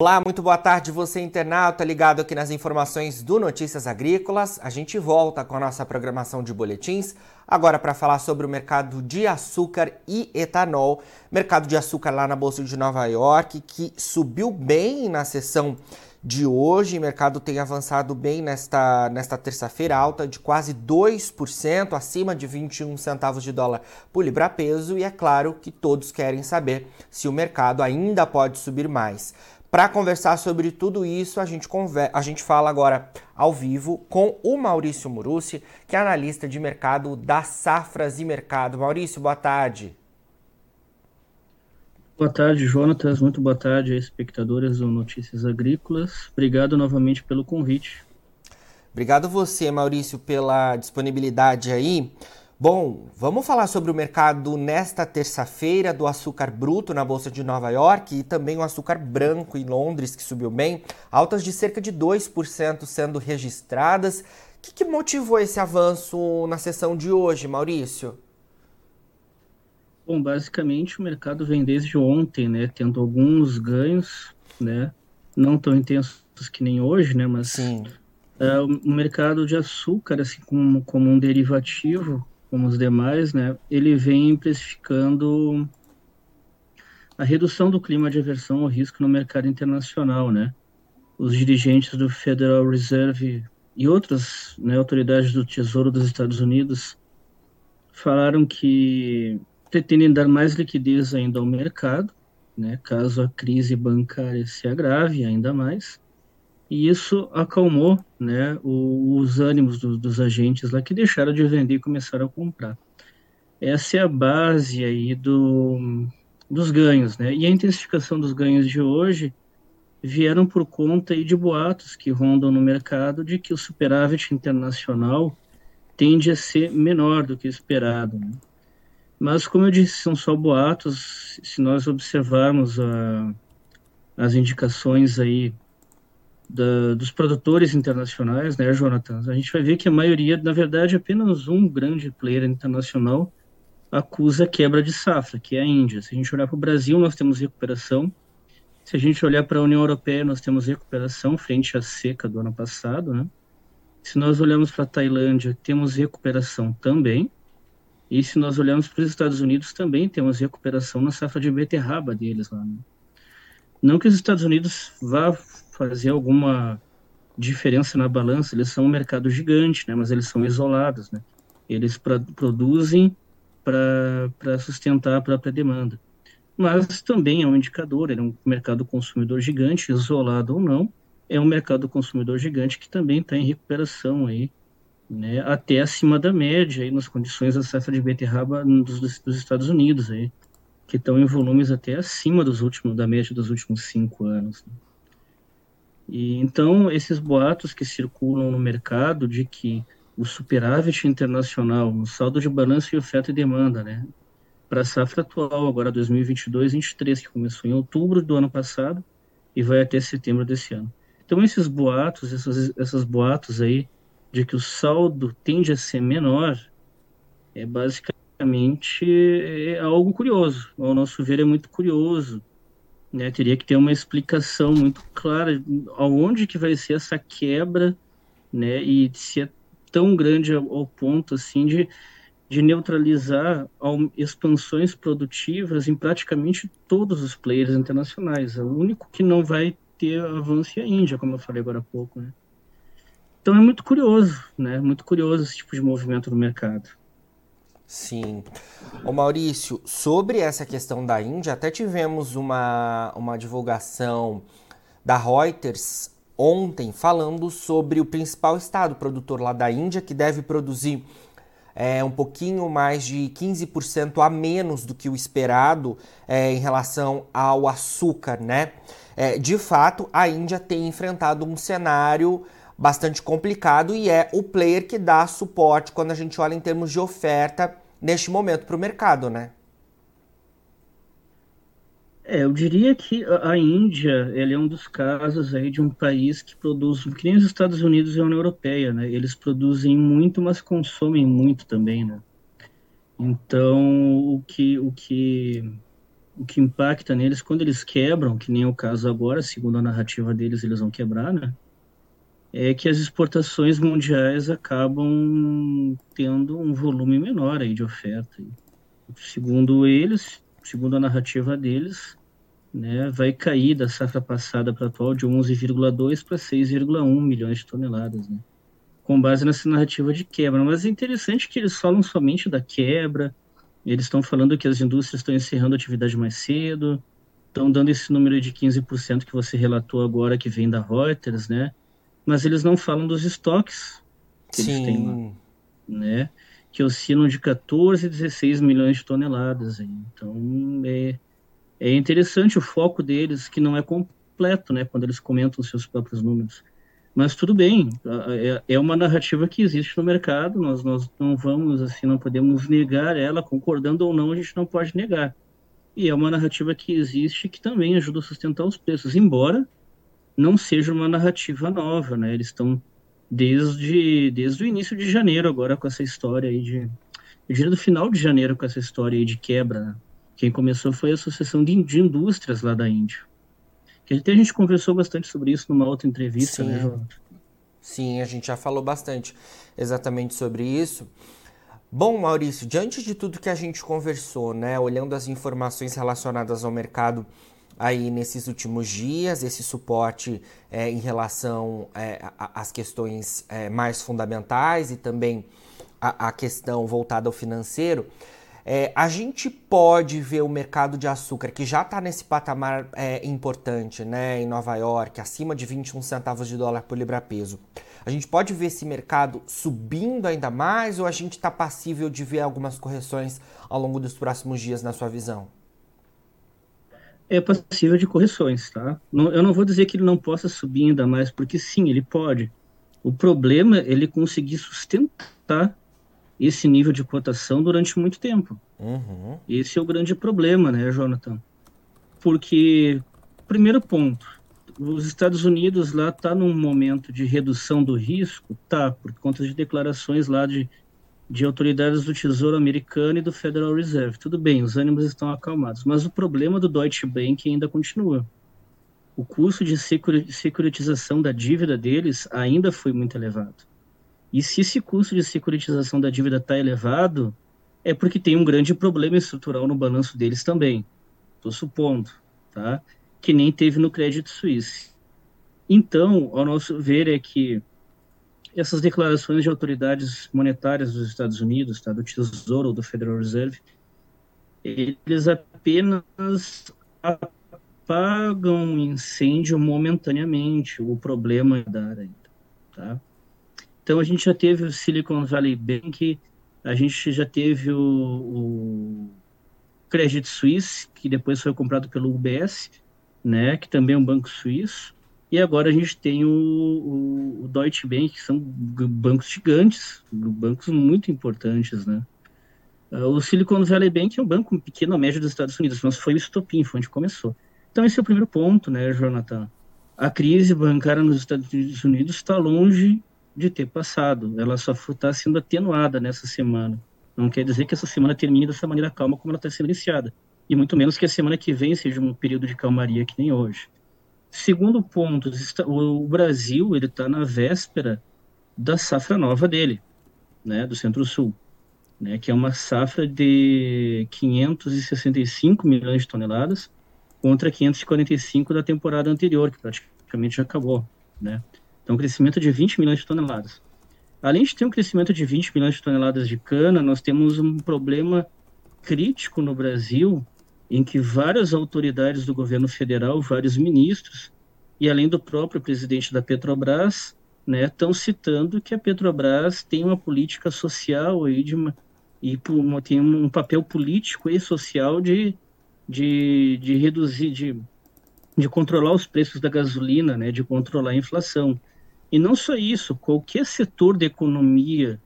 Olá, muito boa tarde, você internauta ligado aqui nas informações do Notícias Agrícolas. A gente volta com a nossa programação de boletins, agora para falar sobre o mercado de açúcar e etanol. Mercado de açúcar lá na Bolsa de Nova York, que subiu bem na sessão de hoje. O mercado tem avançado bem nesta, nesta terça-feira, alta de quase 2%, acima de 21 centavos de dólar por libra-peso. E é claro que todos querem saber se o mercado ainda pode subir mais. Para conversar sobre tudo isso, a gente, a gente fala agora ao vivo com o Maurício Murucci, que é analista de mercado da Safras e Mercado. Maurício, boa tarde. Boa tarde, Jonatas. Muito boa tarde, espectadores do Notícias Agrícolas. Obrigado novamente pelo convite. Obrigado você, Maurício, pela disponibilidade aí. Bom, vamos falar sobre o mercado nesta terça-feira do açúcar bruto na Bolsa de Nova York e também o açúcar branco em Londres, que subiu bem, altas de cerca de 2% sendo registradas. O que, que motivou esse avanço na sessão de hoje, Maurício? Bom, basicamente o mercado vem desde ontem, né, tendo alguns ganhos, né, não tão intensos que nem hoje, né, mas. Uh, o mercado de açúcar, assim como, como um derivativo, como os demais, né, ele vem precificando a redução do clima de aversão ao risco no mercado internacional, né? Os dirigentes do Federal Reserve e outras né, autoridades do Tesouro dos Estados Unidos falaram que pretendem dar mais liquidez ainda ao mercado, né, caso a crise bancária se agrave ainda mais, e isso acalmou né, os ânimos do, dos agentes lá que deixaram de vender e começaram a comprar. Essa é a base aí do, dos ganhos, né? E a intensificação dos ganhos de hoje vieram por conta aí de boatos que rondam no mercado de que o superávit internacional tende a ser menor do que esperado. Né? Mas, como eu disse, são só boatos. Se nós observarmos a, as indicações aí da, dos produtores internacionais, né, Jonathan? A gente vai ver que a maioria, na verdade, apenas um grande player internacional acusa quebra de safra, que é a Índia. Se a gente olhar para o Brasil, nós temos recuperação. Se a gente olhar para a União Europeia, nós temos recuperação frente à seca do ano passado, né? Se nós olharmos para a Tailândia, temos recuperação também. E se nós olharmos para os Estados Unidos, também temos recuperação na safra de beterraba deles lá. Né? Não que os Estados Unidos vá fazer alguma diferença na balança, eles são um mercado gigante, né, mas eles são isolados, né? Eles pra, produzem para sustentar a própria demanda. Mas também é um indicador, ele é um mercado consumidor gigante, isolado ou não, é um mercado consumidor gigante que também está em recuperação aí, né, até acima da média aí nas condições da safra de beterraba dos, dos Estados Unidos aí, que estão em volumes até acima dos últimos da média dos últimos cinco anos. Né? E então esses boatos que circulam no mercado de que o superávit internacional, no saldo de balanço e oferta e demanda, né, para a safra atual, agora 2022-23, que começou em outubro do ano passado e vai até setembro desse ano. Então esses boatos, essas, essas boatos aí de que o saldo tende a ser menor, é basicamente é algo curioso. Ao nosso ver, é muito curioso né? Teria que ter uma explicação muito clara aonde que vai ser essa quebra, né? E se é tão grande ao, ponto assim de, de neutralizar expansões produtivas em praticamente todos os players internacionais. O único que não vai ter avanço é a Índia, como eu falei agora há pouco, né? Então é muito curioso, né? Muito curioso esse tipo de movimento no mercado. Sim. Ô Maurício, sobre essa questão da Índia, até tivemos uma, uma divulgação da Reuters ontem falando sobre o principal estado produtor lá da Índia, que deve produzir é, um pouquinho mais de 15% a menos do que o esperado é, em relação ao açúcar, né? É, de fato, a Índia tem enfrentado um cenário bastante complicado e é o player que dá suporte quando a gente olha em termos de oferta neste momento para o mercado, né? É, eu diria que a Índia ele é um dos casos aí de um país que produz, que nem os Estados Unidos e a União Europeia, né? Eles produzem muito, mas consomem muito também, né? Então, o que, o que o que impacta neles quando eles quebram, que nem é o caso agora, segundo a narrativa deles, eles vão quebrar, né? É que as exportações mundiais acabam tendo um volume menor aí de oferta. Segundo eles, segundo a narrativa deles, né, vai cair da safra passada para atual de 11,2 para 6,1 milhões de toneladas, né? Com base nessa narrativa de quebra. Mas é interessante que eles falam somente da quebra, eles estão falando que as indústrias estão encerrando atividade mais cedo, estão dando esse número de 15% que você relatou agora, que vem da Reuters, né? Mas eles não falam dos estoques que Sim. eles têm lá, né? Que oscilam de 14 a 16 milhões de toneladas. Então, é, é interessante o foco deles, que não é completo, né? Quando eles comentam os seus próprios números. Mas tudo bem, é, é uma narrativa que existe no mercado, nós, nós não vamos, assim, não podemos negar ela, concordando ou não, a gente não pode negar. E é uma narrativa que existe que também ajuda a sustentar os preços, embora não seja uma narrativa nova, né? Eles estão desde, desde o início de janeiro agora com essa história aí de... Eu diria do final de janeiro com essa história aí de quebra, né? Quem começou foi a Associação de, de Indústrias lá da Índia. Que até a gente conversou bastante sobre isso numa outra entrevista, né, Sim. né, João? Sim, a gente já falou bastante exatamente sobre isso. Bom, Maurício, diante de tudo que a gente conversou, né, olhando as informações relacionadas ao mercado aí nesses últimos dias, esse suporte é, em relação é, às questões é, mais fundamentais e também a, a questão voltada ao financeiro, é, a gente pode ver o mercado de açúcar, que já está nesse patamar é, importante, né, em Nova York, acima de 21 centavos de dólar por libra-peso. A gente pode ver esse mercado subindo ainda mais ou a gente está passível de ver algumas correções ao longo dos próximos dias, na sua visão? É passível de correções, tá? Não, eu não vou dizer que ele não possa subir ainda mais, porque sim, ele pode. O problema é ele conseguir sustentar esse nível de cotação durante muito tempo. Uhum. Esse é o grande problema, né, Jonathan? Porque, primeiro ponto, os Estados Unidos lá tá num momento de redução do risco, tá, por conta de declarações lá de, de autoridades do Tesouro Americano e do Federal Reserve. Tudo bem, os ânimos estão acalmados, mas o problema do Deutsche Bank ainda continua. O custo de securitização da dívida deles ainda foi muito elevado. E se esse custo de securitização da dívida está elevado, é porque tem um grande problema estrutural no balanço deles também. Estou supondo, tá? Que nem teve no Credit Suisse. Então, ao nosso ver, é que essas declarações de autoridades monetárias dos Estados Unidos, tá, do Tesouro ou do Federal Reserve, eles apenas apagam o incêndio momentaneamente, o problema da área, tá? Então a gente já teve o Silicon Valley Bank, a gente já teve o, o Credit Suisse, que depois foi comprado pelo UBS, né, que também é um banco suíço, e agora a gente tem o, o, o Deutsche Bank, que são bancos gigantes, bancos muito importantes, né. Ah, o Silicon Valley Bank é um banco pequeno médio dos Estados Unidos, mas foi o estopim, foi onde começou. Então esse é o primeiro ponto, né, Jonathan? A crise bancária nos Estados Unidos está longe de ter passado. Ela só está sendo atenuada nessa semana. Não quer dizer que essa semana termine dessa maneira calma como ela está sendo iniciada. E muito menos que a semana que vem seja um período de calmaria que nem hoje. Segundo ponto, o Brasil ele está na véspera da safra nova dele, né, do Centro-Sul, né, que é uma safra de 565 milhões de toneladas contra 545 da temporada anterior, que praticamente já acabou, né? Então, um crescimento de 20 milhões de toneladas. Além de ter um crescimento de 20 milhões de toneladas de cana, nós temos um problema crítico no Brasil, em que várias autoridades do governo federal, vários ministros, e além do próprio presidente da Petrobras, né, estão citando que a Petrobras tem uma política social aí de uma, e uma, tem um papel político e social de, de, de reduzir, de, de controlar os preços da gasolina, né, de controlar a inflação. E não só isso, qualquer setor da economia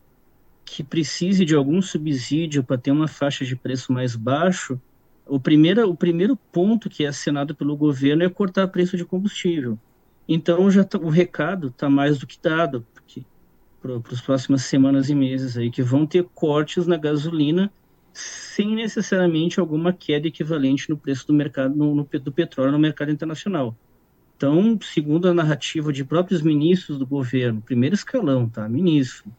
que precise de algum subsídio para ter uma faixa de preço mais baixo, o primeiro, o primeiro ponto que é assinado pelo governo é cortar preço de combustível. Então já tá, o recado está mais do que dado para as próximas semanas e meses aí que vão ter cortes na gasolina sem necessariamente alguma queda equivalente no preço do mercado no, no, do petróleo no mercado internacional. Então, segundo a narrativa de próprios ministros do governo, primeiro escalão, tá, ministro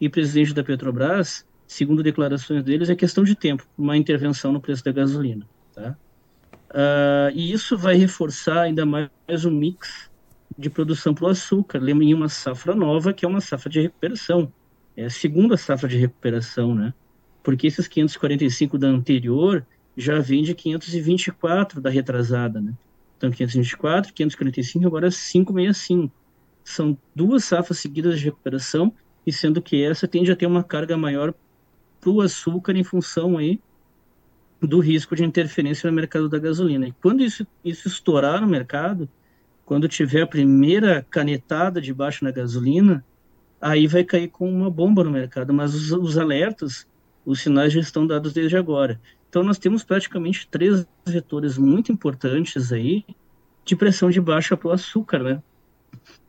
e presidente da Petrobras, segundo declarações deles, é questão de tempo uma intervenção no preço da gasolina, tá? Uh, e isso vai reforçar ainda mais o mix de produção para o açúcar, em uma safra nova, que é uma safra de recuperação. É a segunda safra de recuperação, né? porque esses 545 da anterior já vem de 524 da retrasada, né? Então, 524, 545, agora 565. São duas safras seguidas de recuperação, e sendo que essa tende a ter uma carga maior para o açúcar em função aí do risco de interferência no mercado da gasolina. E quando isso, isso estourar no mercado, quando tiver a primeira canetada de baixo na gasolina, aí vai cair com uma bomba no mercado. Mas os, os alertas os sinais já estão dados desde agora. Então, nós temos praticamente três vetores muito importantes aí de pressão de baixa para o açúcar, né?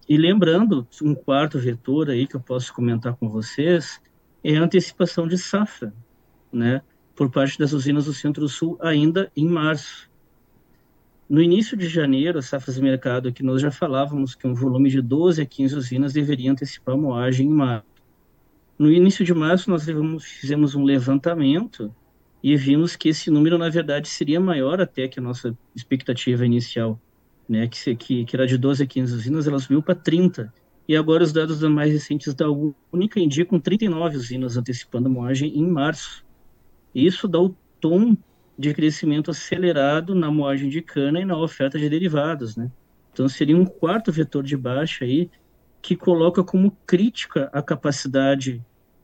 E lembrando, um quarto vetor aí que eu posso comentar com vocês é a antecipação de safra, né? Por parte das usinas do Centro-Sul ainda em março. No início de janeiro, as safras de mercado que nós já falávamos que um volume de 12 a 15 usinas deveria antecipar a moagem em março. No início de março, nós levamos, fizemos um levantamento e vimos que esse número, na verdade, seria maior até que a nossa expectativa inicial, né, que, que, que era de 12 a 15 usinas, ela subiu para 30. E agora os dados mais recentes da Única indicam 39 usinas antecipando a moagem em março. Isso dá o tom de crescimento acelerado na moagem de cana e na oferta de derivados, né? Então seria um quarto vetor de baixa aí que coloca como crítica a capacidade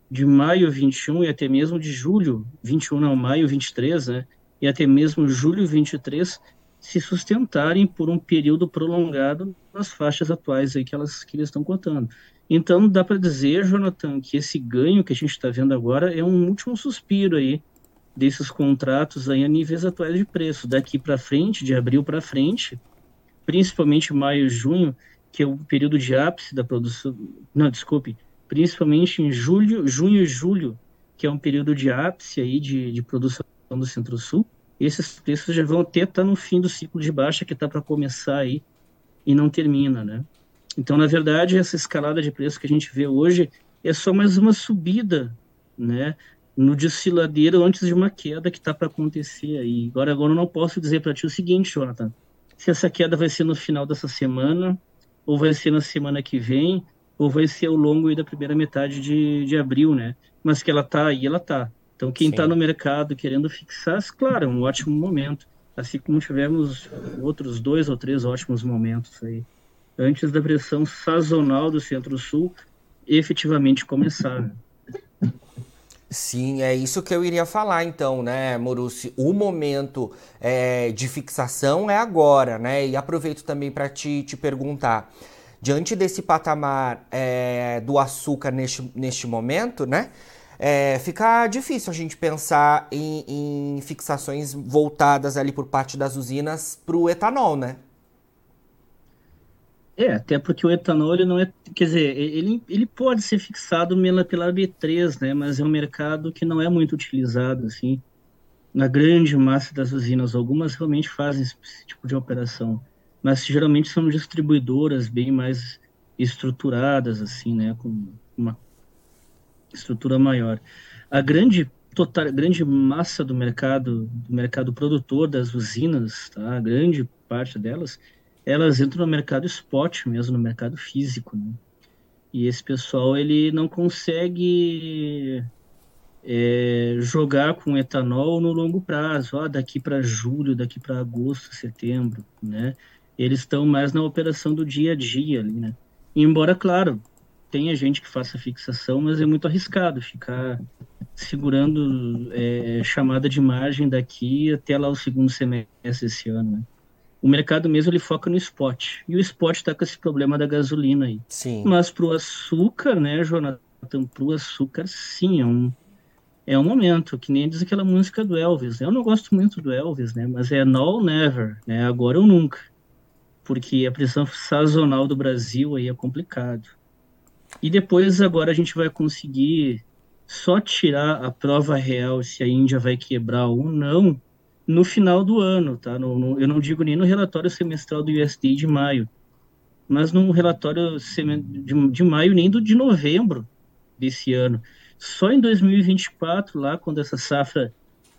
de maio 21 e até mesmo de julho 21, não, maio 23, né, e até mesmo julho 23 se sustentarem por um período prolongado nas faixas atuais aí que elas que eles estão contando. Então dá para dizer, Jonathan, que esse ganho que a gente está vendo agora é um último suspiro aí desses contratos aí a níveis atuais de preço. Daqui para frente, de abril para frente, principalmente maio e junho, que é o período de ápice da produção, não, desculpe, principalmente em julho, junho e julho, que é um período de ápice aí de, de produção do Centro-Sul, esses preços já vão até estar tá no fim do ciclo de baixa que está para começar aí e não termina, né? Então, na verdade, essa escalada de preço que a gente vê hoje é só mais uma subida, né? No desfiladeiro antes de uma queda que está para acontecer aí. Agora, agora eu não posso dizer para ti o seguinte, Jonathan, se essa queda vai ser no final dessa semana, ou vai ser na semana que vem, ou vai ser ao longo da primeira metade de, de abril, né? Mas que ela tá aí, ela tá. Então, quem está no mercado querendo fixar, claro, é um ótimo momento. Assim como tivemos outros dois ou três ótimos momentos aí, antes da pressão sazonal do Centro-Sul efetivamente começar. Sim, é isso que eu iria falar então, né, Morucci? O momento é, de fixação é agora, né? E aproveito também para te, te perguntar, diante desse patamar é, do açúcar neste, neste momento, né? É, fica difícil a gente pensar em, em fixações voltadas ali por parte das usinas para o etanol, né? É, até porque o etanol ele não é, quer dizer, ele, ele pode ser fixado pela, pela B3, né, mas é um mercado que não é muito utilizado, assim, na grande massa das usinas, algumas realmente fazem esse, tipo de operação, mas geralmente são distribuidoras bem mais estruturadas, assim, né, com uma estrutura maior. A grande total, grande massa do mercado, do mercado produtor das usinas, tá, a grande parte delas, elas entram no mercado spot mesmo, no mercado físico, né? E esse pessoal, ele não consegue é, jogar com etanol no longo prazo, ó, daqui para julho, daqui para agosto, setembro, né? Eles estão mais na operação do dia a dia ali, né? Embora, claro, tenha gente que faça fixação, mas é muito arriscado ficar segurando é, chamada de margem daqui até lá o segundo semestre esse ano, né? o mercado mesmo ele foca no spot. E o spot está com esse problema da gasolina aí. Sim. Mas para o açúcar, né, Jonathan? Para o açúcar, sim, é um, é um momento, que nem diz aquela música do Elvis. Eu não gosto muito do Elvis, né? Mas é now never, né? Agora ou nunca. Porque a pressão sazonal do Brasil aí é complicado. E depois agora a gente vai conseguir só tirar a prova real se a Índia vai quebrar ou não no final do ano, tá? No, no, eu não digo nem no relatório semestral do USD de maio, mas no relatório de, de maio nem do de novembro desse ano. Só em 2024, lá quando essa safra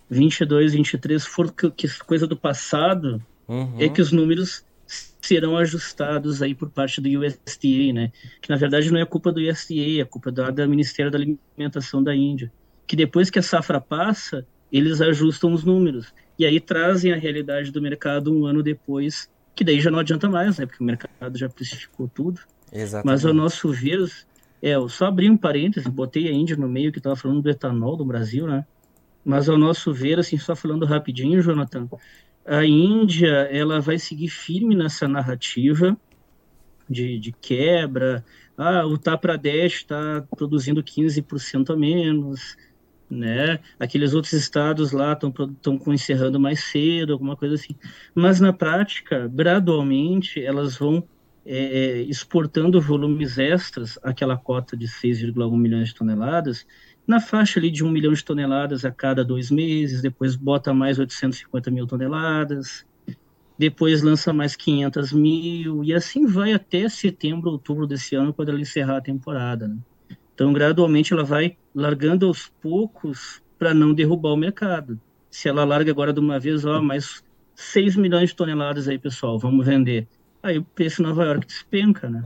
22, 23 for que, coisa do passado, uhum. é que os números serão ajustados aí por parte do USDA, né? Que na verdade não é culpa do USDA, é culpa do, do Ministério da Alimentação da Índia. Que depois que a safra passa, eles ajustam os números. E aí trazem a realidade do mercado um ano depois, que daí já não adianta mais, né? Porque o mercado já precificou tudo. Exatamente. Mas ao nosso ver, é, eu só abri um parêntese, botei a Índia no meio que estava falando do etanol do Brasil, né? Mas ao nosso ver, assim, só falando rapidinho, Jonathan, a Índia ela vai seguir firme nessa narrativa de, de quebra. Ah, o Uttar está produzindo 15% a menos, né? Aqueles outros estados lá estão encerrando mais cedo, alguma coisa assim. Mas na prática, gradualmente, elas vão é, é exportando volumes extras, aquela cota de 6,1 milhões de toneladas, na faixa ali de um milhão de toneladas a cada dois meses, depois bota mais 850 mil toneladas, depois lança mais 500 mil, e assim vai até setembro, outubro desse ano, quando ela encerrar a temporada. Né? Então, gradualmente, ela vai largando aos poucos para não derrubar o mercado. Se ela larga agora de uma vez, ó, mais 6 milhões de toneladas aí, pessoal, vamos vender. Aí o preço em Nova York despenca, né?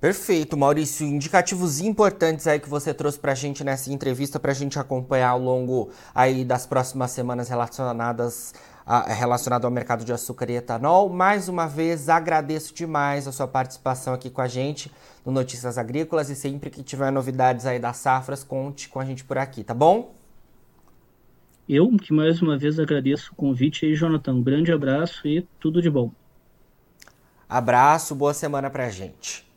Perfeito, Maurício. Indicativos importantes aí que você trouxe para a gente nessa entrevista para a gente acompanhar ao longo aí das próximas semanas relacionadas a, relacionado ao mercado de açúcar e etanol. Mais uma vez, agradeço demais a sua participação aqui com a gente no Notícias Agrícolas e sempre que tiver novidades aí das safras, conte com a gente por aqui, tá bom? Eu que mais uma vez agradeço o convite aí, Jonathan. Um grande abraço e tudo de bom. Abraço, boa semana pra gente.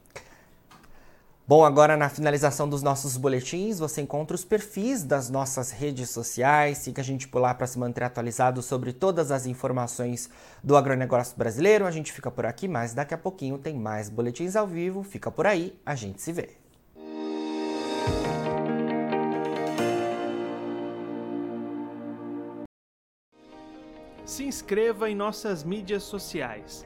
Bom, agora na finalização dos nossos boletins, você encontra os perfis das nossas redes sociais. Siga a gente por lá para se manter atualizado sobre todas as informações do agronegócio brasileiro. A gente fica por aqui, mas daqui a pouquinho tem mais boletins ao vivo. Fica por aí, a gente se vê. Se inscreva em nossas mídias sociais.